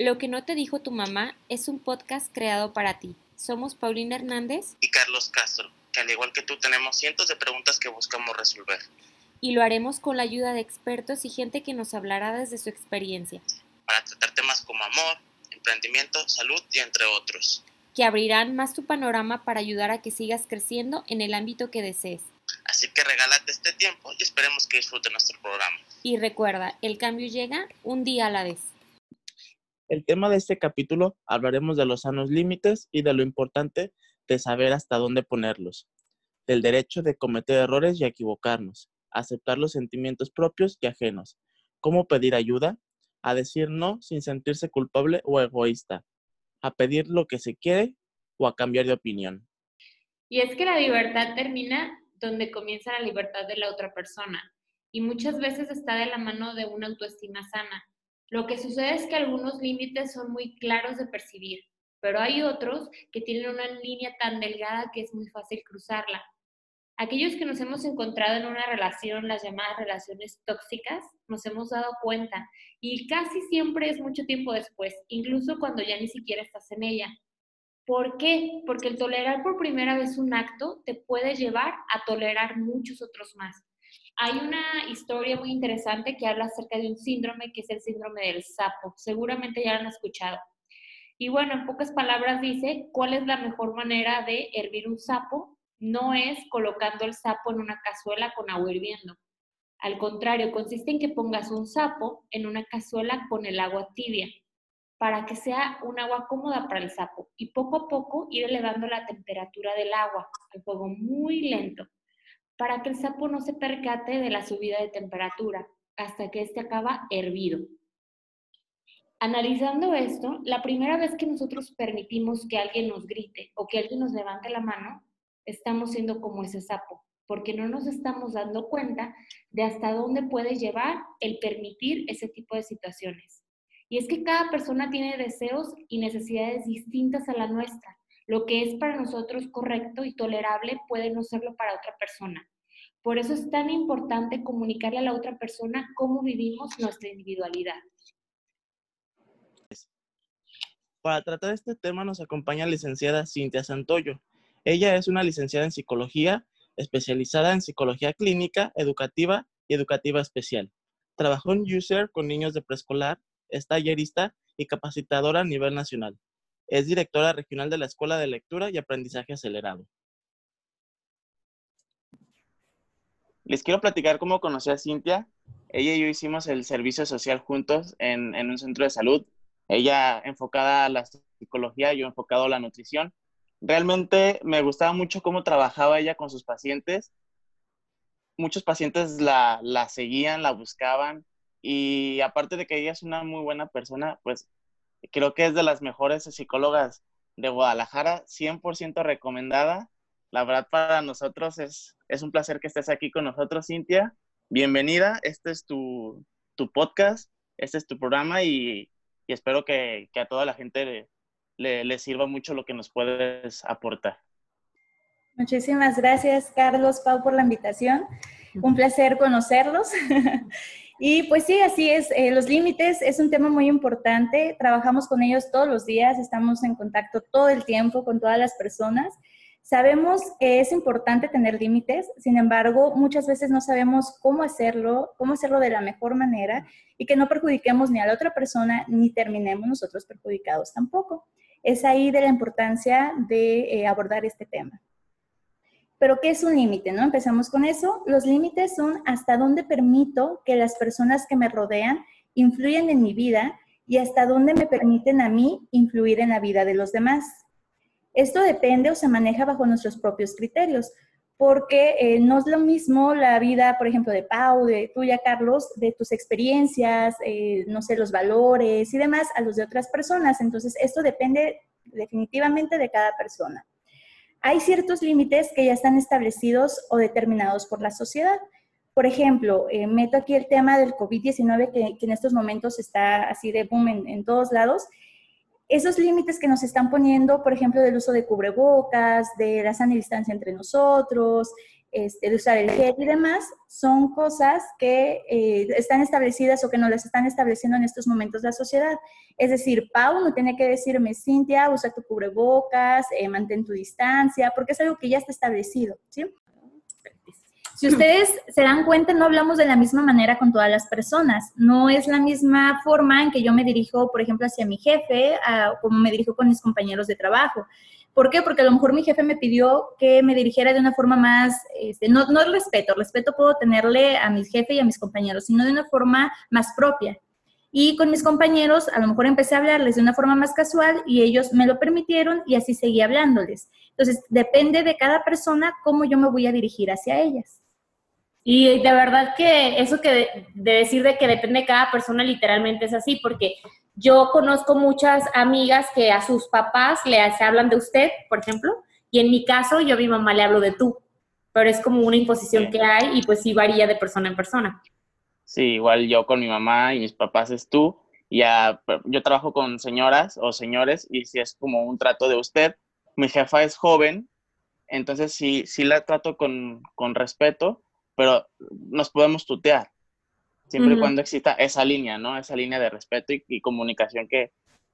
Lo que no te dijo tu mamá es un podcast creado para ti. Somos Paulina Hernández y Carlos Castro, que al igual que tú tenemos cientos de preguntas que buscamos resolver. Y lo haremos con la ayuda de expertos y gente que nos hablará desde su experiencia. Para tratar temas como amor, emprendimiento, salud y entre otros. Que abrirán más tu panorama para ayudar a que sigas creciendo en el ámbito que desees. Así que regálate este tiempo y esperemos que disfruten nuestro programa. Y recuerda, el cambio llega un día a la vez. El tema de este capítulo hablaremos de los sanos límites y de lo importante de saber hasta dónde ponerlos, del derecho de cometer errores y equivocarnos, aceptar los sentimientos propios y ajenos, cómo pedir ayuda, a decir no sin sentirse culpable o egoísta, a pedir lo que se quiere o a cambiar de opinión. Y es que la libertad termina donde comienza la libertad de la otra persona y muchas veces está de la mano de una autoestima sana. Lo que sucede es que algunos límites son muy claros de percibir, pero hay otros que tienen una línea tan delgada que es muy fácil cruzarla. Aquellos que nos hemos encontrado en una relación, las llamadas relaciones tóxicas, nos hemos dado cuenta y casi siempre es mucho tiempo después, incluso cuando ya ni siquiera estás en ella. ¿Por qué? Porque el tolerar por primera vez un acto te puede llevar a tolerar muchos otros más. Hay una historia muy interesante que habla acerca de un síndrome que es el síndrome del sapo. Seguramente ya lo han escuchado. Y bueno, en pocas palabras dice, ¿cuál es la mejor manera de hervir un sapo? No es colocando el sapo en una cazuela con agua hirviendo. Al contrario, consiste en que pongas un sapo en una cazuela con el agua tibia para que sea un agua cómoda para el sapo y poco a poco ir elevando la temperatura del agua al fuego muy lento para que el sapo no se percate de la subida de temperatura hasta que éste acaba hervido. Analizando esto, la primera vez que nosotros permitimos que alguien nos grite o que alguien nos levante la mano, estamos siendo como ese sapo, porque no nos estamos dando cuenta de hasta dónde puede llevar el permitir ese tipo de situaciones. Y es que cada persona tiene deseos y necesidades distintas a la nuestra. Lo que es para nosotros correcto y tolerable puede no serlo para otra persona. Por eso es tan importante comunicarle a la otra persona cómo vivimos nuestra individualidad. Para tratar este tema nos acompaña la licenciada Cintia Santoyo. Ella es una licenciada en psicología, especializada en psicología clínica, educativa y educativa especial. Trabajó en User con niños de preescolar, es tallerista y capacitadora a nivel nacional. Es directora regional de la Escuela de Lectura y Aprendizaje Acelerado. Les quiero platicar cómo conocí a Cintia. Ella y yo hicimos el servicio social juntos en, un centro de salud. Ella enfocada a la psicología, yo enfocado a la nutrición. Realmente me gustaba mucho cómo trabajaba ella con sus pacientes. Muchos pacientes la, la seguían, la buscaban y aparte de que ella es una muy buena persona, pues creo que es de las mejores psicólogas de Guadalajara, 100% recomendada. La verdad para nosotros es, es un placer que estés aquí con nosotros, Cintia. Bienvenida, este es tu, podcast, este es tu programa y, espero que, a toda la gente le, le, sirva mucho lo que nos puedes aportar. Muchísimas gracias, Carlos, Pau, por la invitación. Un placer conocerlos. y pues sí, así es. Eh, los límites es un tema muy importante. Trabajamos con ellos todos los días, estamos en contacto todo el tiempo con todas las personas. Sabemos que es importante tener límites, sin embargo, muchas veces no sabemos cómo hacerlo, cómo hacerlo de la mejor manera y que no perjudiquemos ni a la otra persona ni terminemos nosotros perjudicados tampoco. Es ahí de la importancia de eh, abordar este tema. Pero, ¿qué es un límite? ¿no? Empezamos con eso. Los límites son hasta dónde permito que las personas que me rodean influyan en mi vida y hasta dónde me permiten a mí influir en la vida de los demás. Esto depende o se maneja bajo nuestros propios criterios, porque eh, no es lo mismo la vida, por ejemplo, de Pau, de tuya, Carlos, de tus experiencias, eh, no sé, los valores y demás, a los de otras personas. Entonces, esto depende definitivamente de cada persona. Hay ciertos límites que ya están establecidos o determinados por la sociedad. Por ejemplo, eh, meto aquí el tema del COVID-19 que, en estos momentos está así de boom en, en todos lados esos límites que nos están poniendo, por ejemplo, del uso de cubrebocas, de la sana distancia entre nosotros, este, de usar el gel y demás, son cosas que eh, están establecidas o que no las están estableciendo en estos momentos la sociedad. Es decir, Pau no tiene que decirme, Cintia, usa tu cubrebocas, eh, mantén tu distancia, porque es algo que ya está establecido, ¿sí? Si ustedes se dan cuenta, no hablamos de la misma manera con todas las personas. No es la misma forma en que yo me dirijo, por ejemplo, hacia mi jefe, como me dirijo con mis compañeros de trabajo. ¿Por qué? Porque a lo mejor mi jefe me pidió que me dirigiera de una forma más, este, no, no respeto, respeto puedo tenerle a mi jefe y a mis compañeros, sino de una forma más propia. Y con mis compañeros, a lo mejor empecé a hablarles de una forma más casual y ellos me lo permitieron y así seguí hablándoles. Entonces, depende de cada persona cómo yo me voy a dirigir hacia ellas. Y de verdad que eso que de, decir de que depende de cada persona literalmente es así, porque yo conozco muchas amigas que a sus papás le hablan de usted, por ejemplo, y en mi caso yo a mi mamá le hablo de tú, pero es como una imposición que hay y pues sí varía de persona en persona. Sí, igual yo con mi mamá y mis papás es tú, ya yo trabajo con señoras o señores y si es como un trato de usted, mi jefa es joven, entonces sí, sí la trato con, con respeto, pero nos podemos tutear, siempre y cuando exista esa línea, ¿no? Esa línea de respeto y, comunicación que,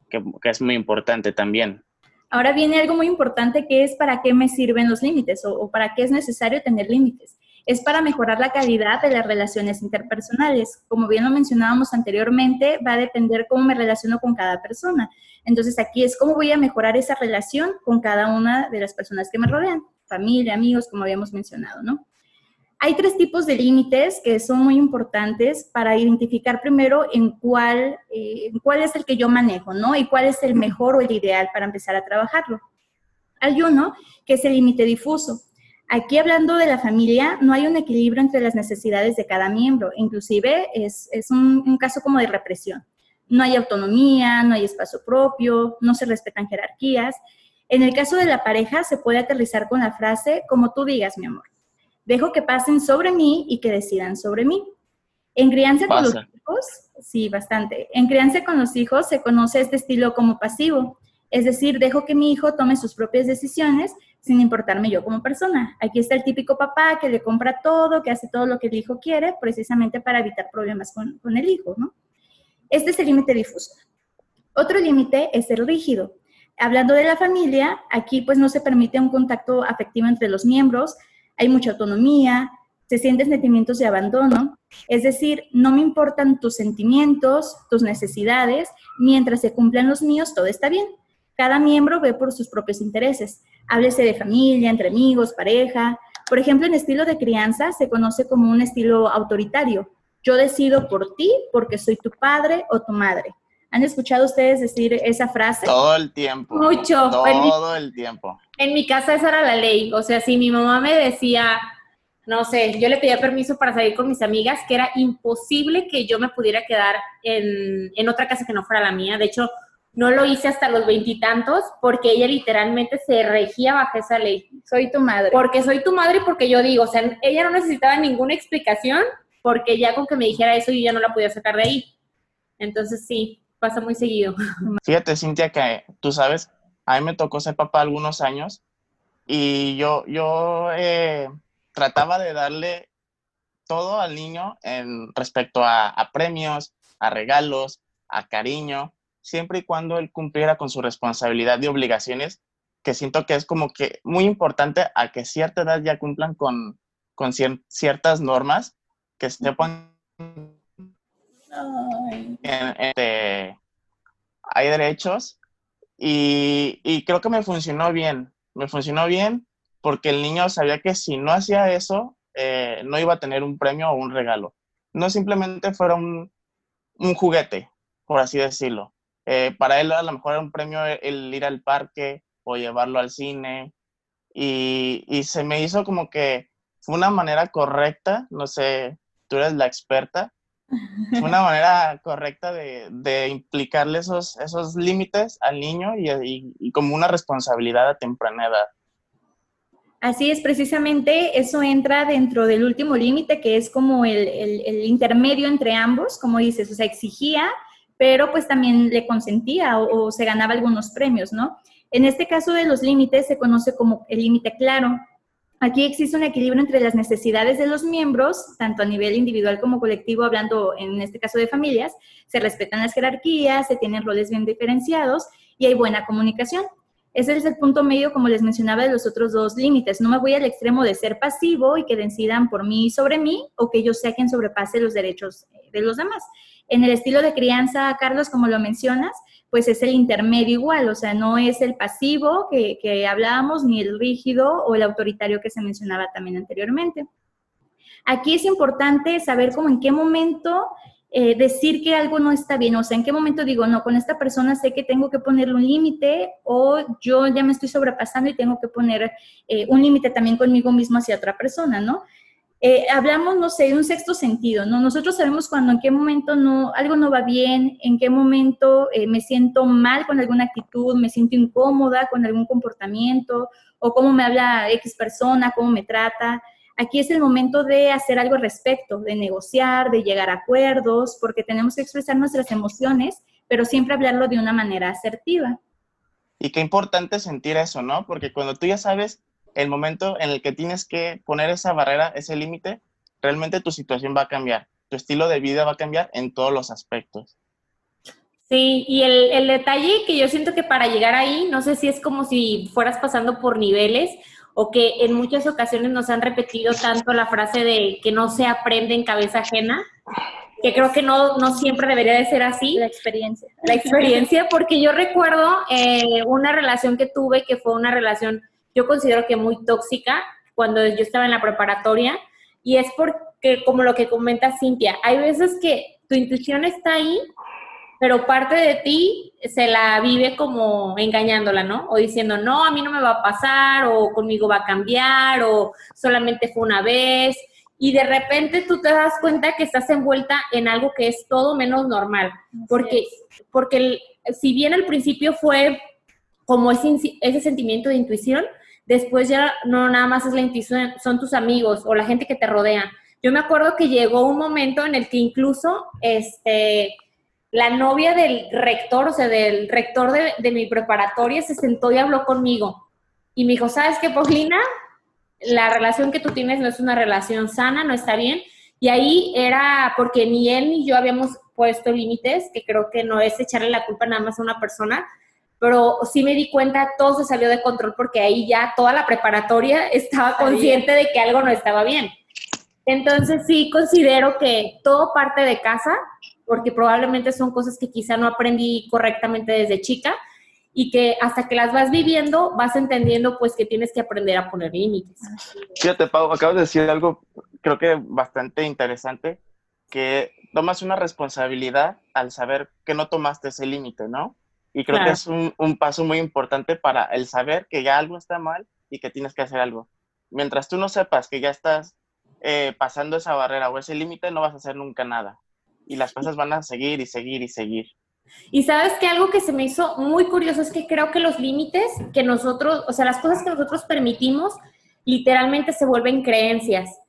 que, es muy importante también. Ahora viene algo muy importante que es para qué me sirven los límites o, o para qué es necesario tener límites es para mejorar la calidad de las relaciones interpersonales. Como bien lo mencionábamos anteriormente, va a depender cómo me relaciono con cada persona. Entonces aquí es cómo voy a mejorar esa relación con cada una de las personas que me rodean, familia, amigos, como habíamos mencionado, ¿no? Hay tres tipos de límites que son muy importantes para identificar primero en cuál, eh, cuál es el que yo manejo, ¿no? Y cuál es el mejor o el ideal para empezar a trabajarlo. Hay uno que es el límite difuso. Aquí hablando de la familia, no hay un equilibrio entre las necesidades de cada miembro, inclusive es, un, un caso como de represión. No hay autonomía, no hay espacio propio, no se respetan jerarquías. En el caso de la pareja se puede aterrizar con la frase como tú digas, mi amor. Dejo que pasen sobre mí y que decidan sobre mí. En crianza con los hijos, sí, bastante. En crianza con los hijos se conoce este estilo como pasivo, es decir, dejo que mi hijo tome sus propias decisiones sin importarme yo como persona. Aquí está el típico papá que le compra todo, que hace todo lo que el hijo quiere, precisamente para evitar problemas con, con el hijo, ¿no? Este es el límite difuso. Otro límite es el rígido. Hablando de la familia, aquí pues no se permite un contacto afectivo entre los miembros, hay mucha autonomía, se sienten sentimientos de abandono, es decir, no me importan tus sentimientos, tus necesidades, mientras se cumplan los míos, todo está bien. Cada miembro ve por sus propios intereses. Háblese de familia, entre amigos, pareja. Por ejemplo, en estilo de crianza se conoce como un estilo autoritario. Yo decido por ti porque soy tu padre o tu madre. ¿Han escuchado ustedes decir esa frase? Todo el tiempo. Mucho. Todo el tiempo. En mi casa esa era la ley. O sea, si mi mamá me decía, no sé, yo le pedía permiso para salir con mis amigas, que era imposible que yo me pudiera quedar en, en otra casa que no fuera la mía. De hecho, no lo hice hasta los veintitantos porque ella literalmente se regía bajo esa ley. Soy tu madre. Porque soy tu madre y porque yo digo, o sea, ella no necesitaba ninguna explicación porque ya con que me dijera eso yo ya no la podía sacar de ahí. Entonces sí, pasa muy seguido. Fíjate, Cintia, que tú sabes, a mí me tocó ser papá algunos años y yo, yo eh, trataba de darle todo al niño en respecto a, a premios, a regalos, a cariño, siempre y cuando él cumpliera con su responsabilidad y obligaciones, que siento que es como que muy importante a que cierta edad ya cumplan con, con ciertas normas que sepan este, hay derechos y, y, creo que me funcionó bien, me funcionó bien porque el niño sabía que si no hacía eso, eh, no iba a tener un premio o un regalo. No simplemente fuera un, un juguete, por así decirlo. Eh, para él a lo mejor era un premio el, ir al parque o llevarlo al cine y, y se me hizo como que fue una manera correcta, no sé, tú eres la experta, una manera correcta de, de implicarle esos, esos límites al niño y, como una responsabilidad a temprana edad. Así es, precisamente eso entra dentro del último límite, que es como el, el, intermedio entre ambos, como dices, o sea, exigía, pero pues también le consentía o se ganaba algunos premios, ¿no? En este caso de los límites se conoce como el límite claro. Aquí existe un equilibrio entre las necesidades de los miembros, tanto a nivel individual como colectivo, hablando en este caso de familias, se respetan las jerarquías, se tienen roles bien diferenciados y hay buena comunicación. Ese es el punto medio, como les mencionaba, de los otros dos límites. No me voy al extremo de ser pasivo y que decidan por mí sobre mí, o que yo sea quien sobrepase los derechos de los demás. En el estilo de crianza, Carlos, como lo mencionas, pues es el intermedio igual, o sea, no es el pasivo que, que hablábamos, ni el rígido o el autoritario que se mencionaba también anteriormente. Aquí es importante saber cómo en qué momento eh, decir que algo no está bien, o sea, en qué momento digo, no, con esta persona sé que tengo que ponerle un límite o yo ya me estoy sobrepasando y tengo que poner eh, un límite también conmigo mismo hacia otra persona, ¿no? Eh, hablamos, no sé, de un sexto sentido, ¿no? Nosotros sabemos cuando, en qué momento no, algo no va bien, en qué momento me siento mal con alguna actitud, me siento incómoda con algún comportamiento, o cómo me habla X persona, cómo me trata. Aquí es el momento de hacer algo al respecto, de negociar, de llegar a acuerdos, porque tenemos que expresar nuestras emociones, pero siempre hablarlo de una manera asertiva. Y qué importante sentir eso, ¿no? Porque cuando tú ya sabes el momento en el que tienes que poner esa barrera, ese límite, realmente tu situación va a cambiar, tu estilo de vida va a cambiar en todos los aspectos. Sí, y el, el detalle que yo siento que para llegar ahí, no sé si es como si fueras pasando por niveles o que en muchas ocasiones nos han repetido tanto la frase de que no se aprende en cabeza ajena, que creo que no, no siempre debería de ser así. La experiencia. La experiencia, porque yo recuerdo eh, una relación que tuve que fue una relación, yo considero que muy tóxica, cuando yo estaba en la preparatoria, y es porque, como lo que comenta Cintia, hay veces que tu intuición está ahí, pero parte de ti se la vive como engañándola, ¿no? O diciendo, no, a mí no me va a pasar, o conmigo va a cambiar, o solamente fue una vez. Y de repente tú te das cuenta que estás envuelta en algo que es todo menos normal. Porque, porque si bien al principio fue como ese, ese sentimiento de intuición, después ya no nada más es la intuición, son tus amigos o la gente que te rodea. Yo me acuerdo que llegó un momento en el que incluso, este, la novia del rector, o sea, del rector de, mi preparatoria, se sentó y habló conmigo. Y me dijo, ¿sabes qué, Paulina? La relación que tú tienes no es una relación sana, no está bien. Y ahí era porque ni él ni yo habíamos puesto límites, que creo que no es echarle la culpa nada más a una persona, pero sí me di cuenta, todo se salió de control porque ahí ya toda la preparatoria estaba consciente de que algo no estaba bien. Entonces sí considero que todo parte de casa porque probablemente son cosas que quizá no aprendí correctamente desde chica y que hasta que las vas viviendo vas entendiendo pues que tienes que aprender a poner límites. Fíjate, Pau, acabas de decir algo creo que bastante interesante, que tomas una responsabilidad al saber que no tomaste ese límite, ¿no? Y creo que es un, un, paso muy importante para el saber que ya algo está mal y que tienes que hacer algo. Mientras tú no sepas que ya estás eh, pasando esa barrera o ese límite, no vas a hacer nunca nada y las cosas van a seguir y seguir y seguir. Y sabes que algo que se me hizo muy curioso es que creo que los límites que nosotros, o sea, las cosas que nosotros permitimos, literalmente se vuelven creencias.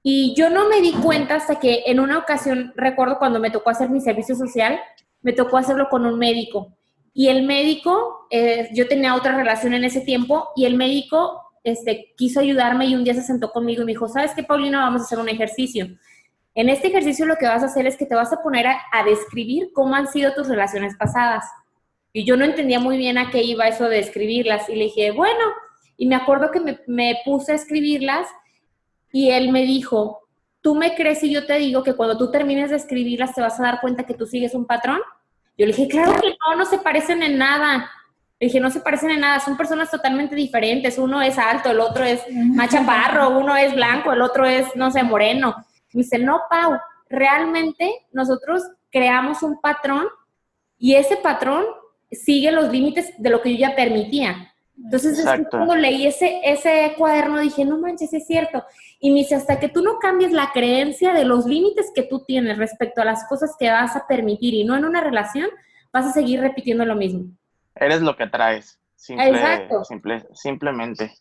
Y yo no me di cuenta hasta que en una ocasión, recuerdo cuando me tocó hacer mi servicio social, me tocó hacerlo con un médico. Y el médico, eh, yo tenía otra relación en ese tiempo, y el médico este, quiso ayudarme y un día se sentó conmigo y me dijo, ¿sabes qué, Paulina? Vamos a hacer un ejercicio. En este ejercicio lo que vas a hacer es que te vas a poner a, describir cómo han sido tus relaciones pasadas. Y yo no entendía muy bien a qué iba eso de escribirlas. Y le dije, bueno, y me acuerdo que me, me puse a escribirlas y él me dijo, ¿tú me crees si yo te digo que cuando tú termines de escribirlas te vas a dar cuenta que tú sigues un patrón? Yo le dije, claro que no, no se parecen en nada. Le dije, no se parecen en nada, son personas totalmente diferentes. Uno es alto, el otro es machaparro, uno es blanco, el otro es, no sé, moreno. Me dice, no, Pau, realmente nosotros creamos un patrón y ese patrón sigue los límites de lo que yo ya permitía. Entonces, cuando leí ese, ese cuaderno, dije, no manches, es cierto. Y me dice, hasta que tú no cambies la creencia de los límites que tú tienes respecto a las cosas que vas a permitir y no en una relación, vas a seguir repitiendo lo mismo. Eres lo que traes. Exacto. simplemente.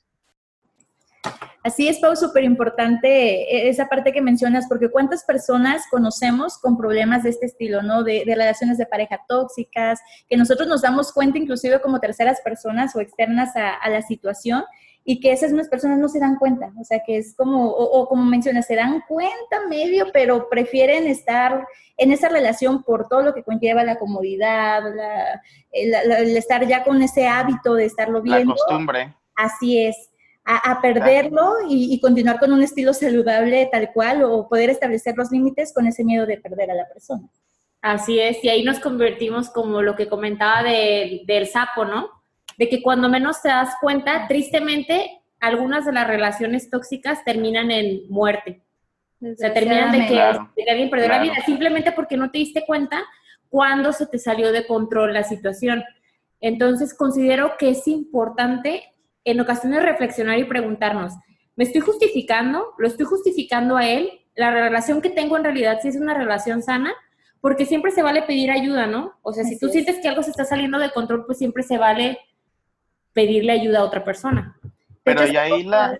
Así es, Pau, súper importante eh, esa parte que mencionas, porque cuántas personas conocemos con problemas de este estilo, ¿no? De, relaciones de pareja tóxicas, que nosotros nos damos cuenta inclusive como terceras personas o externas a, a la situación y que esas mismas personas no se dan cuenta, o sea, que es como, o, como mencionas, se dan cuenta medio, pero prefieren estar en esa relación por todo lo que conlleva la comodidad, el, estar ya con ese hábito de estarlo viendo. La costumbre. Así es. A, perderlo y, y, continuar con un estilo saludable tal cual o poder establecer los límites con ese miedo de perder a la persona. Así es, y ahí nos convertimos como lo que comentaba de, del sapo, ¿no? de que cuando menos te das cuenta, tristemente, algunas de las relaciones tóxicas terminan en muerte. O sea, terminan de que, alguien perdió la vida, simplemente porque no te diste cuenta cuando se te salió de control la situación. Entonces, considero que es importante en ocasiones reflexionar y preguntarnos, ¿me estoy justificando? ¿Lo estoy justificando a él? ¿La relación que tengo en realidad si es una relación sana? Porque siempre se vale pedir ayuda, ¿no? O sea, si tú sientes que algo se está saliendo de control, pues siempre se vale pedirle ayuda a otra persona. Pero y ahí la...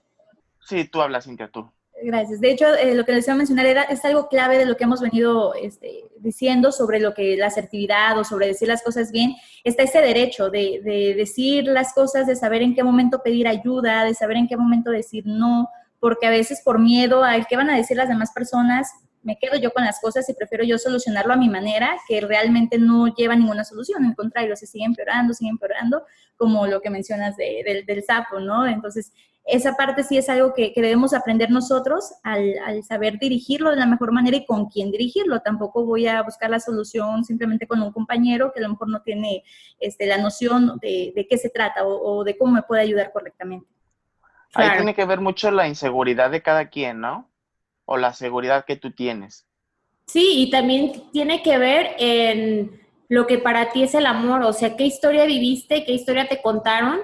Sí, tú hablas, Cintia, tú. Gracias. De hecho, eh, lo que les iba a mencionar era, es algo clave de lo que hemos venido este, diciendo sobre lo que la asertividad o sobre decir las cosas bien. Está ese derecho de, de, decir las cosas, de saber en qué momento pedir ayuda, de saber en qué momento decir no, porque a veces por miedo al qué van a decir las demás personas, me quedo yo con las cosas y prefiero yo solucionarlo a mi manera, que realmente no lleva ninguna solución, al contrario, se sigue empeorando, sigue empeorando, como lo que mencionas del, sapo, ¿no? Entonces, esa parte sí es algo que, debemos aprender nosotros al, saber dirigirlo de la mejor manera y con quién dirigirlo. Tampoco voy a buscar la solución simplemente con un compañero que a lo mejor no tiene este, la noción de, qué se trata o, de cómo me puede ayudar correctamente. Ahí tiene que ver mucho la inseguridad de cada quien, ¿no? o la seguridad que tú tienes. Sí, y también tiene que ver en lo que para ti es el amor, o sea, qué historia viviste, qué historia te contaron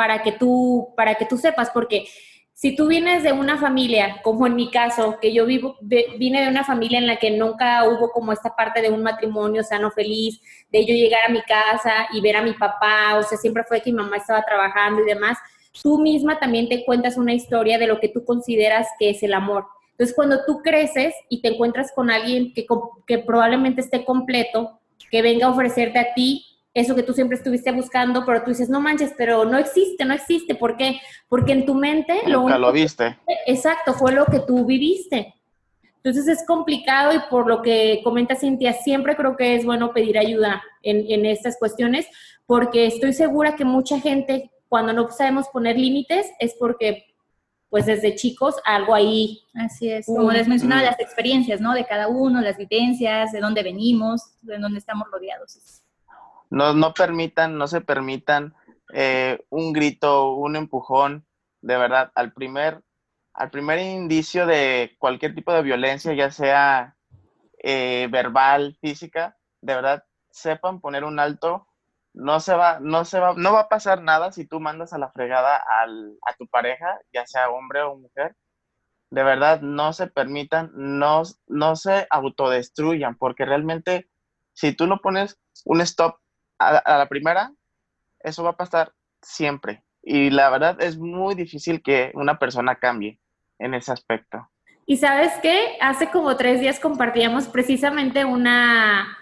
para que tú, para que tú sepas, porque si tú vienes de una familia, como en mi caso, que yo vivo, vine de una familia en la que nunca hubo como esta parte de un matrimonio sano, feliz, de yo llegar a mi casa y ver a mi papá, o sea, siempre fue que mi mamá estaba trabajando y demás, tú misma también te cuentas una historia de lo que tú consideras que es el amor. Entonces, cuando tú creces y te encuentras con alguien que, que probablemente esté completo, que venga a ofrecerte a ti eso que tú siempre estuviste buscando, pero tú dices, no manches, pero no existe, no existe. ¿Por qué? Porque en tu mente... Nunca lo, viste. exacto, fue lo que tú viviste. Entonces es complicado y por lo que comenta Cintia, siempre creo que es bueno pedir ayuda en, en estas cuestiones, porque estoy segura que mucha gente, cuando no sabemos poner límites, es porque pues desde chicos algo ahí. Así es, como les mencionaba, las experiencias, ¿no? De cada uno, las vivencias, de dónde venimos, de dónde estamos rodeados. No, no permitan, no se permitan eh, un grito, un empujón, de verdad, al primer, al primer indicio de cualquier tipo de violencia, ya sea eh, verbal, física, de verdad, sepan poner un alto no se va, no se va, no va a pasar nada si tú mandas a la fregada al, a tu pareja, ya sea hombre o mujer. De verdad, no se permitan, no, no se autodestruyan, porque realmente si tú no pones un stop a, la primera, eso va a pasar siempre. Y la verdad es muy difícil que una persona cambie en ese aspecto. Y sabes qué, hace como tres días compartíamos precisamente una,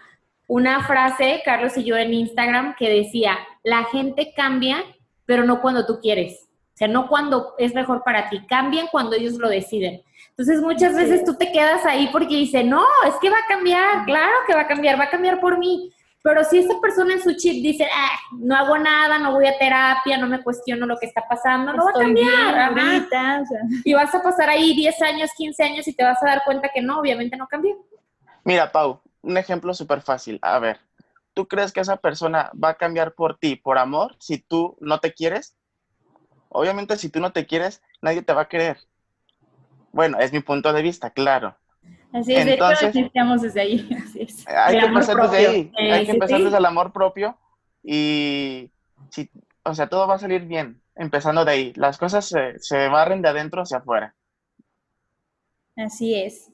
una frase, Carlos y yo en Instagram, que decía, la gente cambia, pero no cuando tú quieres. O sea, no cuando es mejor para ti, cambian cuando ellos lo deciden. Entonces muchas veces tú te quedas ahí porque dice, no, es que va a cambiar, claro que va a cambiar, va a cambiar por mí. Pero si esta persona en su chip dice, ah, no hago nada, no voy a terapia, no me cuestiono lo que está pasando, no va a cambiar. Y vas a pasar ahí 10 años, 15 años y te vas a dar cuenta que no, obviamente no cambió. Mira, Pau, un ejemplo súper fácil. A ver, ¿tú crees que esa persona va a cambiar por ti, por amor, si tú no te quieres? Obviamente, si tú no te quieres, nadie te va a querer. Bueno, es mi punto de vista, claro. Así es, Entonces, desde ahí. Hay que empezar desde ahí. hay que empezar desde el amor propio y, si, o sea, todo va a salir bien, empezando de ahí. Las cosas se, se barren de adentro hacia afuera. Así es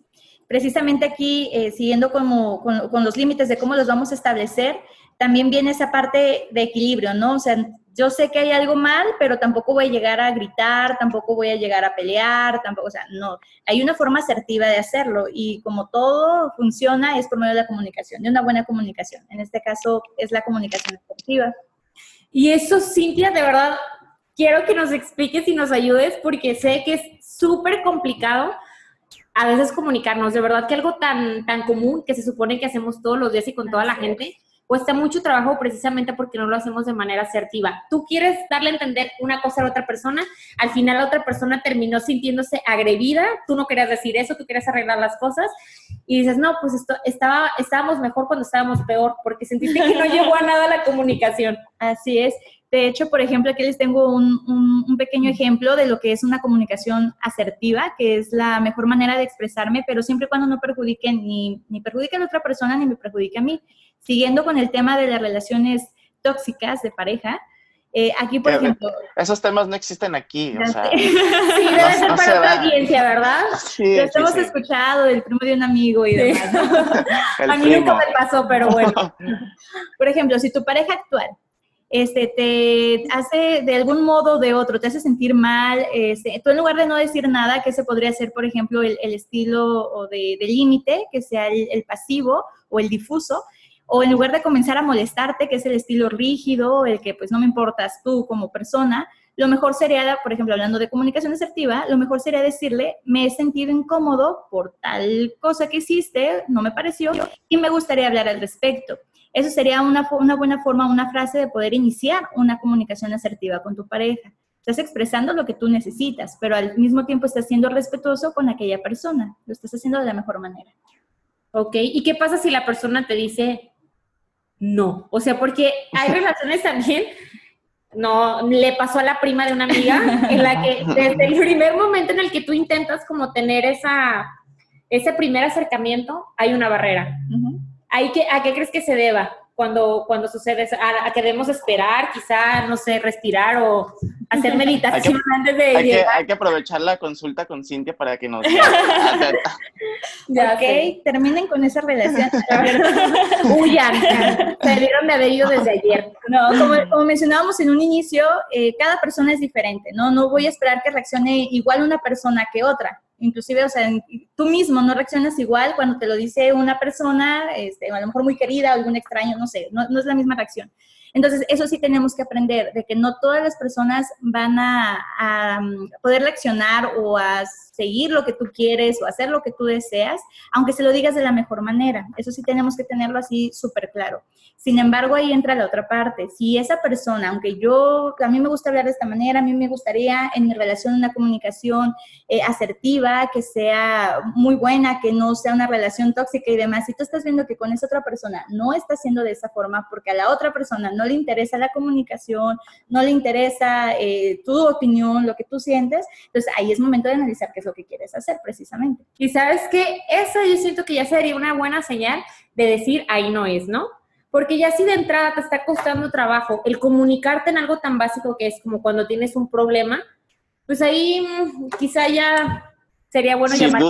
precisamente aquí, eh, siguiendo como, con, los límites de cómo los vamos a establecer, también viene esa parte de equilibrio, ¿no? O sea, yo sé que hay algo mal, pero tampoco voy a llegar a gritar, tampoco voy a llegar a pelear, tampoco, o sea, no, hay una forma asertiva de hacerlo y como todo funciona es por medio de la comunicación, de una buena comunicación. En este caso es la comunicación asertiva. Y eso, Cintia, de verdad, quiero que nos expliques y nos ayudes porque sé que es súper complicado a veces comunicarnos. De verdad que algo tan, tan común que se supone que hacemos todos los días y con toda la gente, cuesta mucho trabajo precisamente porque no lo hacemos de manera asertiva. Tú quieres darle a entender una cosa a la otra persona, al final la otra persona terminó sintiéndose agredida, tú no querías decir eso, tú querías arreglar las cosas y dices, no, pues esto, estaba, estábamos mejor cuando estábamos peor porque sentiste que no llegó a nada la comunicación. Así es. De hecho, por ejemplo, aquí les tengo un, un, pequeño ejemplo de lo que es una comunicación asertiva, que es la mejor manera de expresarme, pero siempre cuando no perjudique ni, ni perjudique a la otra persona ni me perjudique a mí. Siguiendo con el tema de las relaciones tóxicas de pareja, eh, aquí, por ejemplo... Esos temas no existen aquí, o sea... sí, debe ser para otra audiencia, ¿verdad? Sí, Lo hemos escuchado del primo de un amigo y demás. a mí nunca me pasó, pero bueno. por ejemplo, si tu pareja actual este, te hace de algún modo o de otro, te hace sentir mal, este, tú en lugar de no decir nada, que se podría ser, por ejemplo, el, estilo o de, límite, que sea el, pasivo o el difuso, o en lugar de comenzar a molestarte, que es el estilo rígido, el que pues no me importas tú como persona, lo mejor sería, por ejemplo, hablando de comunicación asertiva, lo mejor sería decirle, me he sentido incómodo por tal cosa que hiciste, no me pareció, y me gustaría hablar al respecto. Eso sería una, una buena forma, una frase de poder iniciar una comunicación asertiva con tu pareja. Estás expresando lo que tú necesitas, pero al mismo tiempo estás siendo respetuoso con aquella persona. Lo estás haciendo de la mejor manera. Ok, ¿y qué pasa si la persona te dice, no. O sea, porque hay relaciones también, no, le pasó a la prima de una amiga, en la que desde el primer momento en el que tú intentas como tener esa, ese primer acercamiento, hay una barrera. hay que, ¿A qué crees que se deba? Cuando, cuando sucede A, que debemos esperar, quizá, no sé, respirar o hacer meditación antes de hay Que, hay que aprovechar la consulta con Cintia para que nos... ya, ok, terminen con esa relación. Huyan, se dieron de haber ido desde ayer. No, como, como mencionábamos en un inicio, eh, cada persona es diferente, ¿no? No voy a esperar que reaccione igual una persona que otra inclusive, o sea, tú mismo no reaccionas igual cuando te lo dice una persona, este, a lo mejor muy querida, algún extraño, no sé, no, no es la misma reacción. Entonces, eso sí tenemos que aprender, de que no todas las personas van a, a, mm, poder reaccionar o a seguir lo que tú quieres o hacer lo que tú deseas, aunque se lo digas de la mejor manera. Eso sí tenemos que tenerlo así súper claro. Sin embargo, ahí entra la otra parte. Si esa persona, aunque yo, a mí me gusta hablar de esta manera, a mí me gustaría en mi relación una comunicación eh, asertiva, que sea muy buena, que no sea una relación tóxica y demás, si tú estás viendo que con esa otra persona no está haciendo de esa forma porque a la otra persona no le interesa la comunicación, no le interesa eh, tu opinión, lo que tú sientes, entonces ahí es momento de analizar qué es lo que quieres hacer precisamente. Y sabes que eso yo siento que ya sería una buena señal de decir ahí no es, ¿no? Porque ya si de entrada te está costando trabajo el comunicarte en algo tan básico que es como cuando tienes un problema, pues ahí mm, quizá ya sería bueno llamar.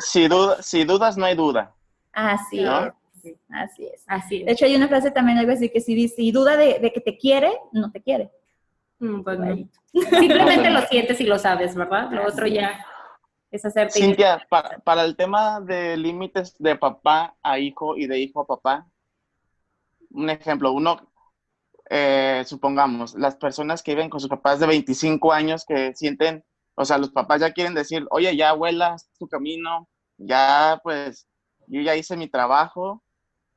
Si, si, dudas, no hay duda. Así es. Así es. Así De hecho, hay una frase también algo así que si, si duda de, que te quiere, no te quiere. Mm, pues Simplemente lo sientes y lo sabes, ¿verdad? Lo otro ya es hacerte. Cintia, para, para el tema de límites de papá a hijo y de hijo a papá, un ejemplo, uno, eh, supongamos, las personas que viven con sus papás de 25 años que sienten, o sea, los papás ya quieren decir, oye, ya abuela, tu camino, ya pues, yo ya hice mi trabajo,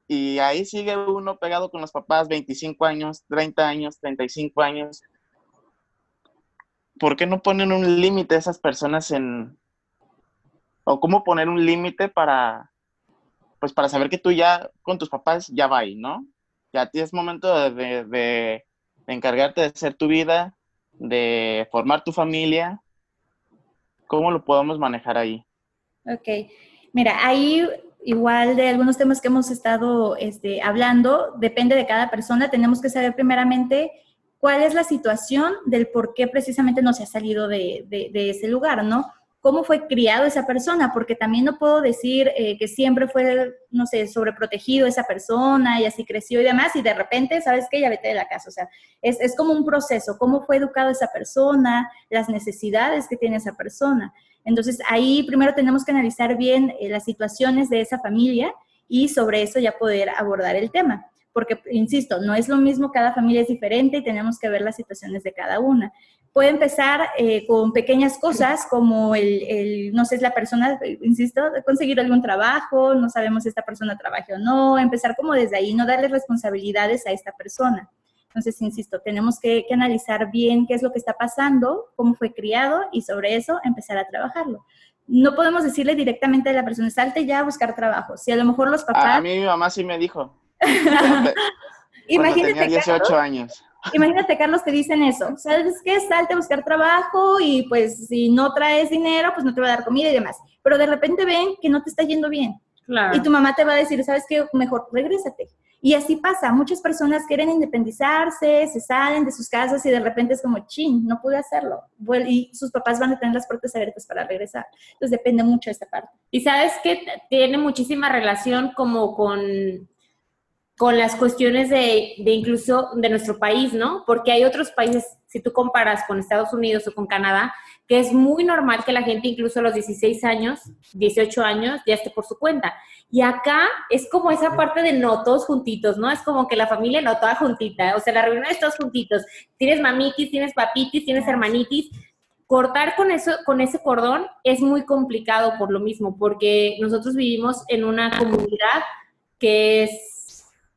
y ahí sigue uno pegado con los papás 25 años, 30 años, 35 años. ¿Por qué no ponen un límite a esas personas en... o cómo poner un límite para, pues para saber que tú ya con tus papás ya va ahí, ¿no? ya es momento de, encargarte de hacer tu vida, de formar tu familia. ¿Cómo lo podemos manejar ahí? Ok, mira, ahí igual de algunos temas que hemos estado este, hablando, depende de cada persona. Tenemos que saber primeramente cuál es la situación del por qué precisamente no se ha salido de, de ese lugar, ¿no? cómo fue criado esa persona, porque también no puedo decir eh, que siempre fue, no sé, sobreprotegido esa persona y así creció y demás, y de repente, ¿sabes qué? Ya vete de la casa. O sea, es, es como un proceso, cómo fue educado esa persona, las necesidades que tiene esa persona. Entonces, ahí primero tenemos que analizar bien eh, las situaciones de esa familia y sobre eso ya poder abordar el tema. Porque, insisto, no es lo mismo, cada familia es diferente y tenemos que ver las situaciones de cada una puede empezar eh, con pequeñas cosas como el, no sé, la persona, insisto, conseguir algún trabajo, no sabemos si esta persona trabaja o no, empezar como desde ahí, no darle responsabilidades a esta persona. Entonces, insisto, tenemos que, analizar bien qué es lo que está pasando, cómo fue criado y sobre eso empezar a trabajarlo. No podemos decirle directamente a la persona, salte ya a buscar trabajo. Si a lo mejor los papás... A, mí mi mamá sí me dijo. Imagínate. Tenía 18 años. Imagínate, Carlos, te dicen eso. ¿Sabes qué? Salte a buscar trabajo y pues si no traes dinero, pues no te va a dar comida y demás. Pero de repente ven que no te está yendo bien. Y tu mamá te va a decir, ¿sabes qué? Mejor regrésate. Y así pasa. Muchas personas quieren independizarse, se salen de sus casas y de repente es como, chin, no pude hacerlo. Y sus papás van a tener las puertas abiertas para regresar. Entonces depende mucho de esta parte. Y sabes que tiene muchísima relación como con con las cuestiones de, de, incluso de nuestro país, ¿no? Porque hay otros países, si tú comparas con Estados Unidos o con Canadá, que es muy normal que la gente incluso a los 16 años, 18 años, ya esté por su cuenta. Y acá es como esa parte de no todos juntitos, ¿no? Es como que la familia no toda juntita, o sea, la reunión es todos juntitos. Tienes mamitis, tienes papitis, tienes hermanitis. Cortar con eso, con ese cordón es muy complicado por lo mismo, porque nosotros vivimos en una comunidad que es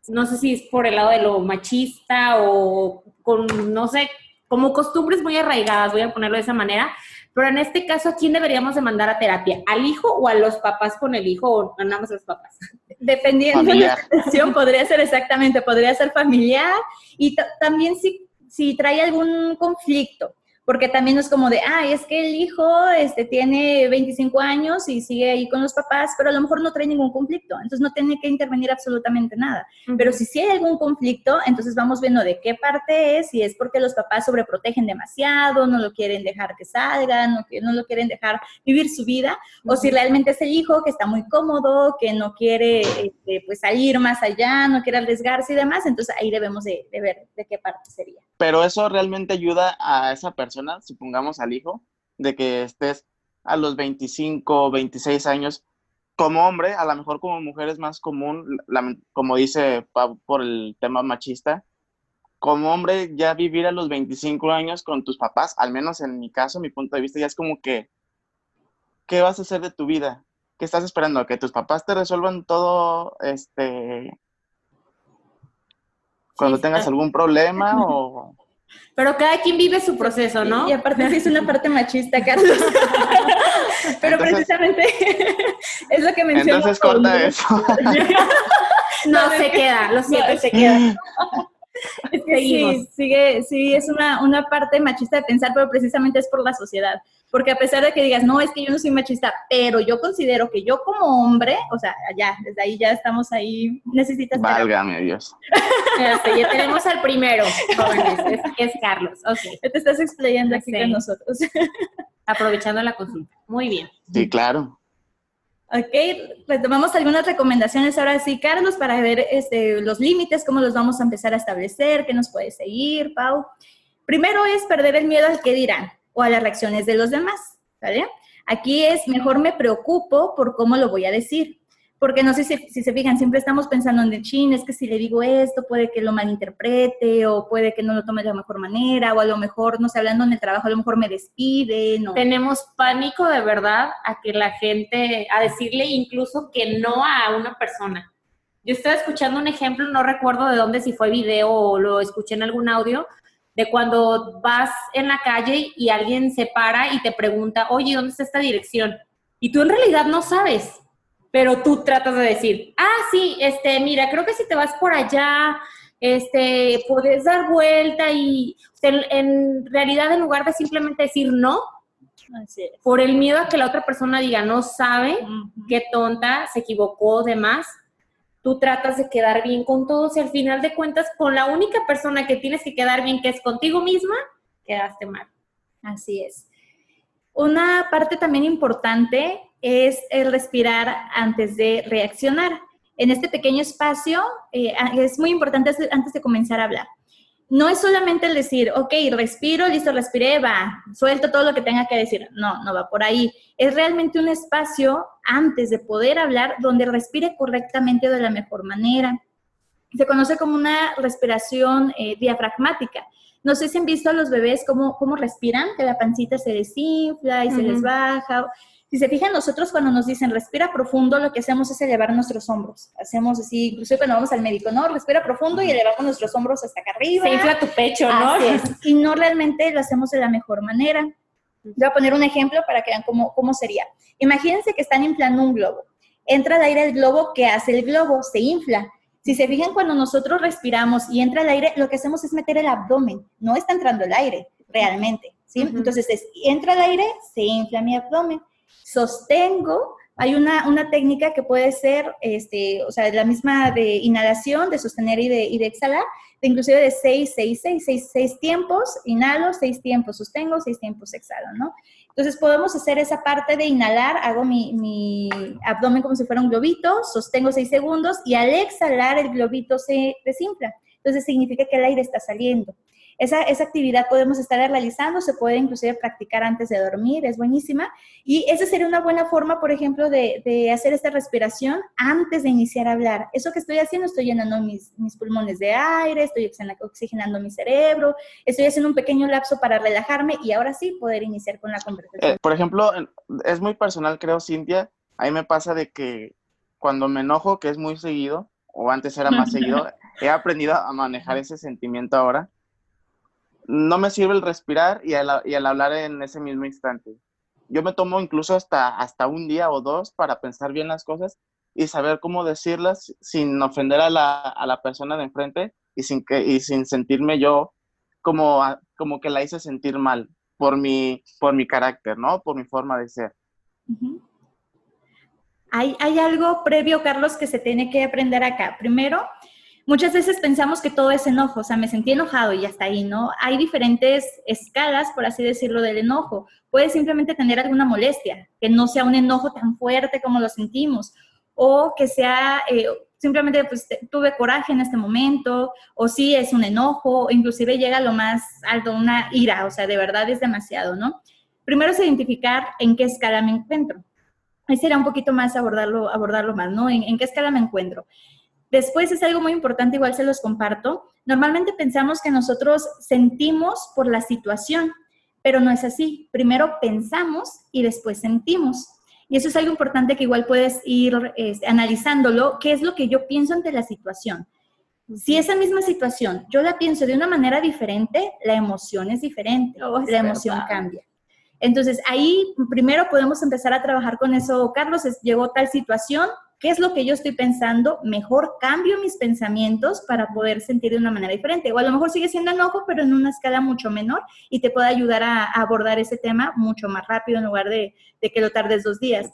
no sé si es por el lado de lo machista o con, no sé, como costumbres muy arraigadas, voy a ponerlo de esa manera, pero en este caso, ¿a quién deberíamos de mandar a terapia? ¿Al hijo o a los papás con el hijo o nada más a los papás? Dependiendo de la situación, podría ser exactamente, podría ser familiar y también si, si trae algún conflicto porque también es como de, ay, es que el hijo este, tiene 25 años y sigue ahí con los papás, pero a lo mejor no trae ningún conflicto, entonces no tiene que intervenir absolutamente nada. Pero si sí hay algún conflicto, entonces vamos viendo de qué parte es, si es porque los papás sobreprotegen demasiado, no lo quieren dejar que salga, no, no lo quieren dejar vivir su vida, o si realmente es el hijo que está muy cómodo, que no quiere este, pues salir más allá, no quiere arriesgarse y demás, entonces ahí debemos de ver de qué parte sería. Pero eso realmente ayuda a esa persona supongamos al hijo, de que estés a los 25, 26 años, como hombre, a lo mejor como mujer es más común, como dice por el tema machista, como hombre ya vivir a los 25 años con tus papás, al menos en mi caso, mi punto de vista, ya es como que, ¿qué vas a hacer de tu vida? ¿Qué estás esperando? ¿Que tus papás te resuelvan todo, este, cuando tengas algún problema o pero cada quien vive su proceso, ¿no? Y, aparte sí es una parte machista, Carlos. Pero precisamente es lo que mencionó. Entonces corta eso. no, se queda, lo siento, se queda. Es que sí, sigue, sí, es una, una parte machista de pensar, pero precisamente es por la sociedad. Porque a pesar de que digas, no, es que yo no soy machista, pero yo considero que yo como hombre, o sea, ya, desde ahí ya estamos ahí, necesitas... Válgame Dios. ya tenemos al primero, jóvenes, que es Carlos. Okay. Te estás explayando aquí con nosotros. Aprovechando la consulta. Muy bien. Sí, claro. Ok, retomamos algunas recomendaciones ahora sí, Carlos, para ver este, los límites, cómo los vamos a empezar a establecer, qué nos puede seguir, Pau. Primero es perder el miedo al que dirán o a las reacciones de los demás, ¿vale? Aquí es mejor me preocupo por cómo lo voy a decir porque no sé si, se fijan, siempre estamos pensando en el chin, es que si le digo esto, puede que lo malinterprete o puede que no lo tome de la mejor manera o a lo mejor, no sé, hablando en el trabajo, a lo mejor me despide, no. Tenemos pánico de verdad a que la gente, a decirle incluso que no a una persona. Yo estaba escuchando un ejemplo, no recuerdo de dónde, si fue video o lo escuché en algún audio, de cuando vas en la calle y alguien se para y te pregunta, oye, ¿dónde está esta dirección? Y tú en realidad no sabes pero tú tratas de decir, ah, sí, este, mira, creo que si te vas por allá, este, puedes dar vuelta y en, realidad en lugar de simplemente decir no, por el miedo a que la otra persona diga no sabe, qué tonta, se equivocó, demás, tú tratas de quedar bien con todos y al final de cuentas con la única persona que tienes que quedar bien, que es contigo misma, quedaste mal. Así es. Una parte también importante es el respirar antes de reaccionar. En este pequeño espacio eh, es muy importante antes de comenzar a hablar. No es solamente el decir, ok, respiro, listo, respiré, va, suelto todo lo que tenga que decir. No, no va por ahí. Es realmente un espacio antes de poder hablar donde respire correctamente de la mejor manera. Se conoce como una respiración eh, diafragmática. No sé si han visto a los bebés cómo, cómo respiran, que la pancita se desinfla y se les baja. Si se fijan, nosotros cuando nos dicen respira profundo, lo que hacemos es elevar nuestros hombros. Hacemos así, incluso cuando vamos al médico, ¿no? Respira profundo y elevamos nuestros hombros hasta acá arriba. Se infla tu pecho, ¿no? Y no realmente lo hacemos de la mejor manera. Voy a poner un ejemplo para que vean cómo, cómo sería. Imagínense que están inflando un globo. Entra al aire el globo, ¿qué hace el globo? Se infla. Si se fijan, cuando nosotros respiramos y entra el aire, lo que hacemos es meter el abdomen. No está entrando el aire realmente. ¿sí? Entonces, entra el aire, se infla mi abdomen sostengo, hay una, una, técnica que puede ser, este, o sea, la misma de inhalación, de sostener y de, y de exhalar, de inclusive de 6, 6, 6, 6, tiempos, inhalo, 6 tiempos sostengo, 6 tiempos exhalo, ¿no? Entonces podemos hacer esa parte de inhalar, hago mi, abdomen como si fuera un globito, sostengo 6 segundos y al exhalar el globito se desinfla. Entonces significa que el aire está saliendo. Esa, esa actividad podemos estar realizando, se puede inclusive practicar antes de dormir, es buenísima. Y esa sería una buena forma, por ejemplo, de, de hacer esta respiración antes de iniciar a hablar. Eso que estoy haciendo, estoy llenando mis, mis pulmones de aire, estoy oxigenando mi cerebro, estoy haciendo un pequeño lapso para relajarme y ahora sí poder iniciar con la conversación. Eh, por ejemplo, es muy personal, creo, Cintia. A mí me pasa de que cuando me enojo, que es muy seguido, o antes era más seguido, he aprendido a manejar ese sentimiento ahora no me sirve el respirar y al, y hablar en ese mismo instante. Yo me tomo incluso hasta, hasta un día o dos para pensar bien las cosas y saber cómo decirlas sin ofender a la, a la persona de enfrente y sin, que, y sin sentirme yo como, como que la hice sentir mal por mi, por mi carácter, ¿no? Por mi forma de ser. hay, hay algo previo, Carlos, que se tiene que aprender acá. Primero, Muchas veces pensamos que todo es enojo, o sea, me sentí enojado y ya está ahí, ¿no? Hay diferentes escalas, por así decirlo, del enojo. Puede simplemente tener alguna molestia, que no sea un enojo tan fuerte como lo sentimos, o que sea eh, simplemente, pues, tuve coraje en este momento, o sí es un enojo, inclusive llega a lo más alto, una ira, o sea, de verdad es demasiado, ¿no? Primero es identificar en qué escala me encuentro. Ahí sería un poquito más abordarlo, abordarlo más, ¿no? ¿En, en qué escala me encuentro? Después es algo muy importante, igual se los comparto. Normalmente pensamos que nosotros sentimos por la situación, pero no es así. Primero pensamos y después sentimos. Y eso es algo importante que igual puedes ir este, analizándolo, qué es lo que yo pienso ante la situación. Si esa misma situación yo la pienso de una manera diferente, la emoción es diferente, oh, la emoción cambia. Entonces ahí primero podemos empezar a trabajar con eso. Carlos, llegó tal situación, ¿Qué es lo que yo estoy pensando? Mejor cambio mis pensamientos para poder sentir de una manera diferente. O a lo mejor sigue siendo enojo, pero en una escala mucho menor y te puede ayudar a, abordar ese tema mucho más rápido en lugar de, que lo tardes dos días.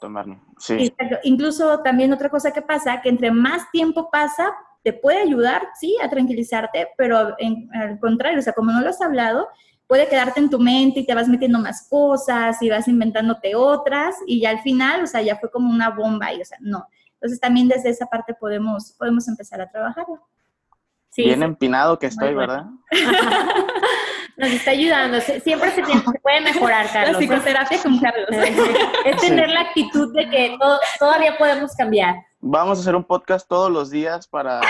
Sí. Incluso también otra cosa que pasa, que entre más tiempo pasa, te puede ayudar, sí, a tranquilizarte, pero al contrario, o sea, como no lo has hablado, puede quedarte en tu mente y te vas metiendo más cosas y vas inventándote otras y ya al final, o sea, ya fue como una bomba y, o sea, no. Entonces también desde esa parte podemos, podemos empezar a trabajarlo. Bien empinado que estoy, ¿verdad? Nos está ayudando. Siempre se, puede mejorar, Carlos. La psicoterapia con Carlos. Es tener la actitud de que todavía podemos cambiar. Vamos a hacer un podcast todos los días para,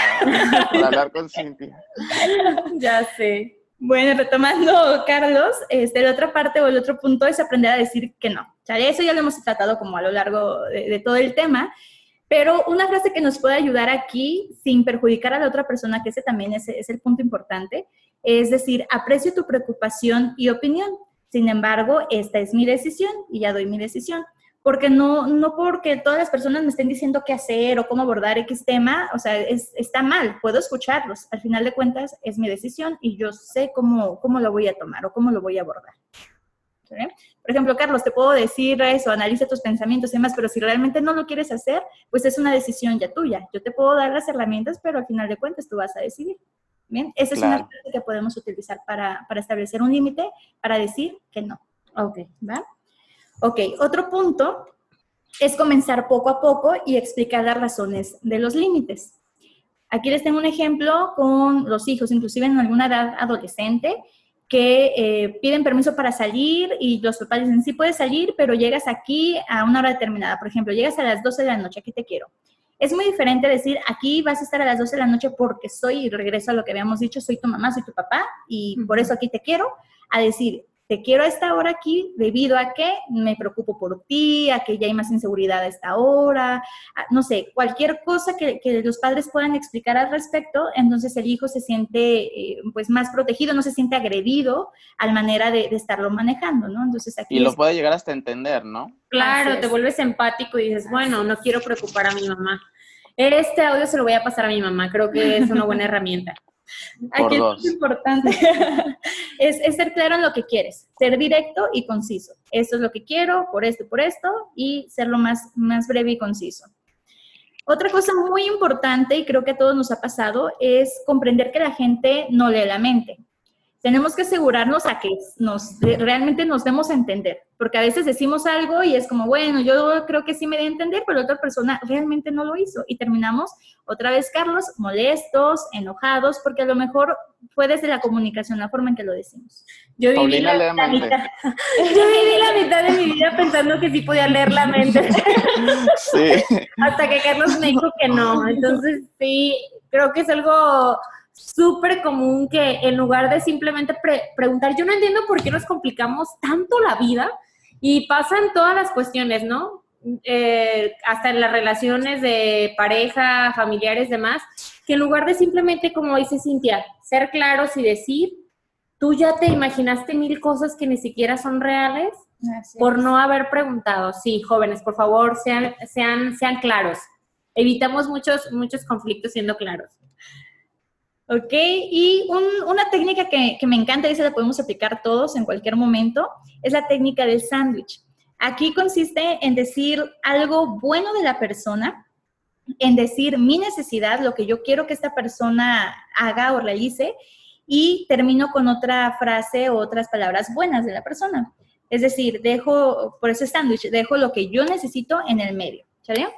para hablar con Cintia. Ya sé. Bueno, retomando, Carlos, este, la otra parte o el otro punto es aprender a decir que no. O sea, eso ya lo hemos tratado como a lo largo de, de todo el tema. Pero una frase que nos puede ayudar aquí sin perjudicar a la otra persona, que ese también es, es el punto importante, es decir, aprecio tu preocupación y opinión. Sin embargo, esta es mi decisión y ya doy mi decisión. Porque no, no porque todas las personas me estén diciendo qué hacer o cómo abordar X tema, o sea, está mal, puedo escucharlos. Al final de cuentas, es mi decisión y yo sé cómo, cómo lo voy a tomar o cómo lo voy a abordar. Por ejemplo, Carlos, te puedo decir eso, analiza tus pensamientos y demás, pero si realmente no lo quieres hacer, pues es una decisión ya tuya. Yo te puedo dar las herramientas, pero al final de cuentas tú vas a decidir. Bien, esa es una parte que podemos utilizar para, para establecer un límite, para decir que no. Ok, ¿va? Ok, otro punto es comenzar poco a poco y explicar las razones de los límites. Aquí les tengo un ejemplo con los hijos, inclusive en alguna edad adolescente, que eh, piden permiso para salir y los papás dicen, sí puedes salir, pero llegas aquí a una hora determinada. Por ejemplo, llegas a las 12 de la noche, aquí te quiero. Es muy diferente decir, aquí vas a estar a las 12 de la noche porque soy, y regreso a lo que habíamos dicho, soy tu mamá, soy tu papá y por eso aquí te quiero, a decir, te quiero a esta hora aquí debido a que me preocupo por ti, a que ya hay más inseguridad a esta hora, no sé, cualquier cosa que, los padres puedan explicar al respecto, entonces el hijo se siente eh, pues más protegido, no se siente agredido a la manera de, estarlo manejando, ¿no? Entonces aquí y lo puede llegar hasta entender, ¿no? Claro, te vuelves empático y dices, bueno, no quiero preocupar a mi mamá. Este audio se lo voy a pasar a mi mamá, creo que es una buena herramienta. Aquí es importante. es, ser claro en lo que quieres, ser directo y conciso. Esto es lo que quiero, por esto y por esto, y ser lo más, más breve y conciso. Otra cosa muy importante, y creo que a todos nos ha pasado, es comprender que la gente no lee la mente tenemos que asegurarnos a que nos, realmente nos demos a entender, porque a veces decimos algo y es como, bueno, yo creo que sí me di a entender, pero la otra persona realmente no lo hizo. Y terminamos otra vez, Carlos, molestos, enojados, porque a lo mejor fue desde la comunicación, la forma en que lo decimos. Yo viví, la, mitad, yo viví la mitad de mi vida pensando que sí podía leer la mente. Sí. Hasta que Carlos me dijo que no. Entonces, sí, creo que es algo súper común que en lugar de simplemente preguntar, yo no entiendo por qué nos complicamos tanto la vida y pasan todas las cuestiones, ¿no? Eh, hasta en las relaciones de pareja, familiares, demás, que en lugar de simplemente, como dice Cintia, ser claros y decir, tú ya te imaginaste mil cosas que ni siquiera son reales por no haber preguntado. Sí, jóvenes, por favor, sean, sean, sean claros. Evitamos muchos, muchos conflictos siendo claros. ¿Ok? Y una técnica que, me encanta y se la podemos aplicar todos en cualquier momento es la técnica del sándwich. Aquí consiste en decir algo bueno de la persona, en decir mi necesidad, lo que yo quiero que esta persona haga o realice, y termino con otra frase o otras palabras buenas de la persona. Es decir, dejo, por ese sándwich, dejo lo que yo necesito en el medio. ¿Sale?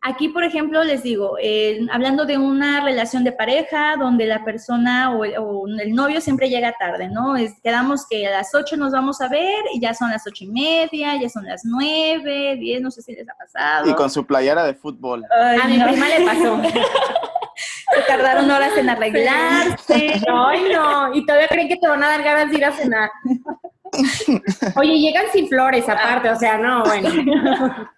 Aquí, por ejemplo, les digo, eh, hablando de una relación de pareja donde la persona o, el novio siempre llega tarde, ¿no? quedamos que a las 8 nos vamos a ver y ya son las ocho y media, ya son las 9, 10, no sé si les ha pasado. Y con su playera de fútbol. a mi prima le pasó. Se tardaron horas en arreglarse. Ay, no. Y todavía creen que te van a dar ganas de ir a cenar. Oye, llegan sin flores aparte, o sea, no, bueno.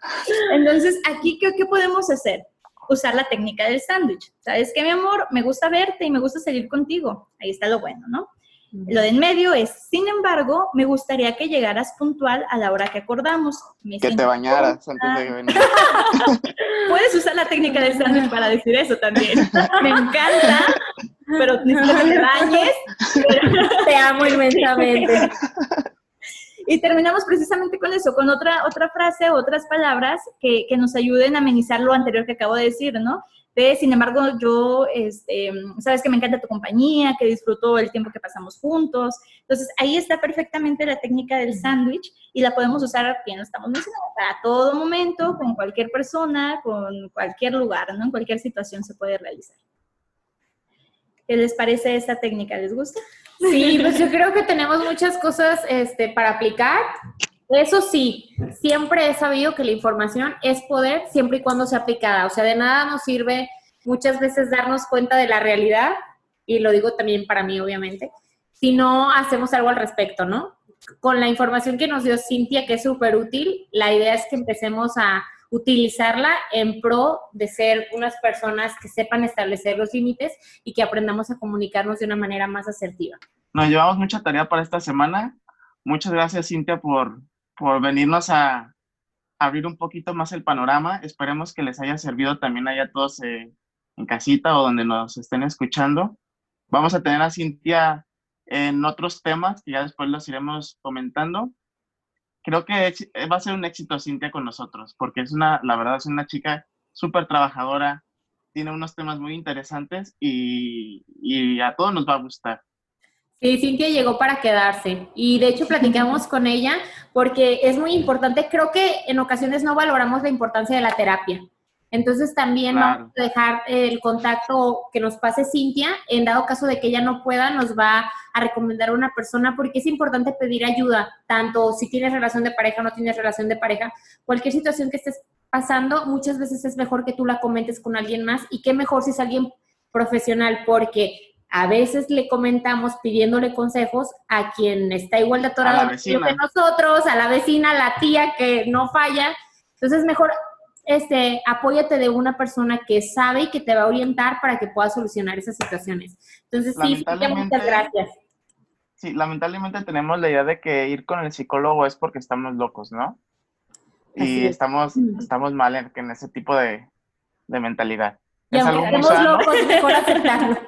Entonces, aquí, ¿qué, ¿qué podemos hacer? Usar la técnica del sándwich. ¿Sabes qué, mi amor? Me gusta verte y me gusta salir contigo. Ahí está lo bueno, ¿no? Lo de en medio es, sin embargo, me gustaría que llegaras puntual a la hora que acordamos. que te bañaras antes de venir. Puedes usar la técnica del sándwich para decir eso también. Me encanta, pero te bañes. Te amo inmensamente. Y terminamos precisamente con eso, con otra, otra frase, otras palabras que, que nos ayuden a amenizar lo anterior que acabo de decir, ¿no? De, sin embargo, yo, este, sabes que me encanta tu compañía, que disfruto el tiempo que pasamos juntos. Entonces, ahí está perfectamente la técnica del sándwich y la podemos usar, bien lo estamos mencionando, para todo momento, con cualquier persona, con cualquier lugar, ¿no? En cualquier situación se puede realizar. ¿Qué les parece esta técnica? ¿Les gusta? Sí, pues yo creo que tenemos muchas cosas este, para aplicar. Eso sí, siempre he sabido que la información es poder siempre y cuando sea aplicada. O sea, de nada nos sirve muchas veces darnos cuenta de la realidad, y lo digo también para mí, obviamente, si no hacemos algo al respecto, ¿no? Con la información que nos dio Cintia, que es súper útil, la idea es que empecemos a utilizarla en pro de ser unas personas que sepan establecer los límites y que aprendamos a comunicarnos de una manera más asertiva. Nos llevamos mucha tarea para esta semana. Muchas gracias, Cintia, por, por venirnos a abrir un poquito más el panorama. Esperemos que les haya servido también a todos eh, en casita o donde nos estén escuchando. Vamos a tener a Cintia en otros temas que ya después los iremos comentando creo que eh, va a ser un éxito Cintia con nosotros, porque es una, la verdad, es una chica súper trabajadora, tiene unos temas muy interesantes y, a todos nos va a gustar. Sí, Cintia llegó para quedarse y de hecho platicamos con ella porque es muy importante, creo que en ocasiones no valoramos la importancia de la terapia. Entonces también vamos a dejar el contacto que nos pase Cintia, en dado caso de que ella no pueda, nos va a recomendar a una persona porque es importante pedir ayuda, tanto si tienes relación de pareja o no tienes relación de pareja, cualquier situación que estés pasando, muchas veces es mejor que tú la comentes con alguien más. Y qué mejor si es alguien profesional, porque a veces le comentamos pidiéndole consejos a quien está igual de atorado que nosotros, a la vecina, a la tía que no falla. Entonces, mejor este, apóyate de una persona que sabe y que te va a orientar para que puedas solucionar esas situaciones. Entonces, sí, muchas gracias. Sí, lamentablemente tenemos la idea de que ir con el psicólogo es porque estamos locos, ¿no? Y estamos, estamos mal en, ese tipo de, mentalidad. Y es aunque estemos locos, mejor aceptarlo.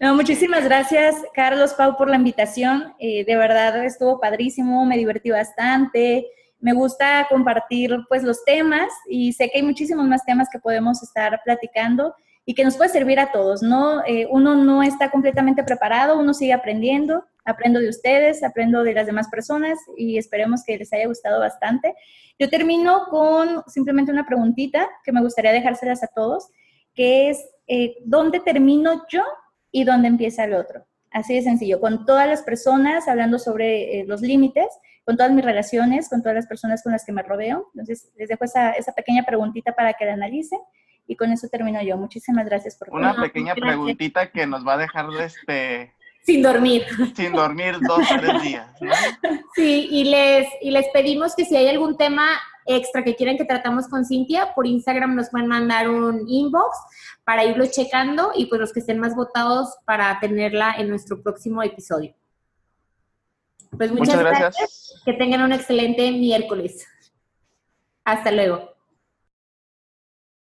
No, muchísimas gracias, Carlos Pau, por la invitación. Eh, de verdad estuvo padrísimo, me divertí bastante me gusta compartir pues los temas y sé que hay muchísimos más temas que podemos estar platicando y que nos puede servir a todos, ¿no? Eh, uno no está completamente preparado, uno sigue aprendiendo, aprendo de ustedes, aprendo de las demás personas y esperemos que les haya gustado bastante. Yo termino con simplemente una preguntita que me gustaría dejárselas a todos, que es, eh, ¿dónde termino yo y dónde empieza el otro? Así de sencillo, con todas las personas hablando sobre eh, los límites con todas mis relaciones, con todas las personas con las que me rodeo. Entonces, les dejo esa, esa pequeña preguntita para que la analicen y con eso termino yo. Muchísimas gracias por Una pequeña preguntita que nos va a dejar este sin dormir. Sin dormir dos, tres días. Sí, y les, y les pedimos que si hay algún tema extra que quieran que tratamos con Cintia, por Instagram nos pueden mandar un inbox para irlo checando y pues los que estén más votados para tenerla en nuestro próximo episodio. Pues muchas, gracias. Que tengan un excelente miércoles. Hasta luego.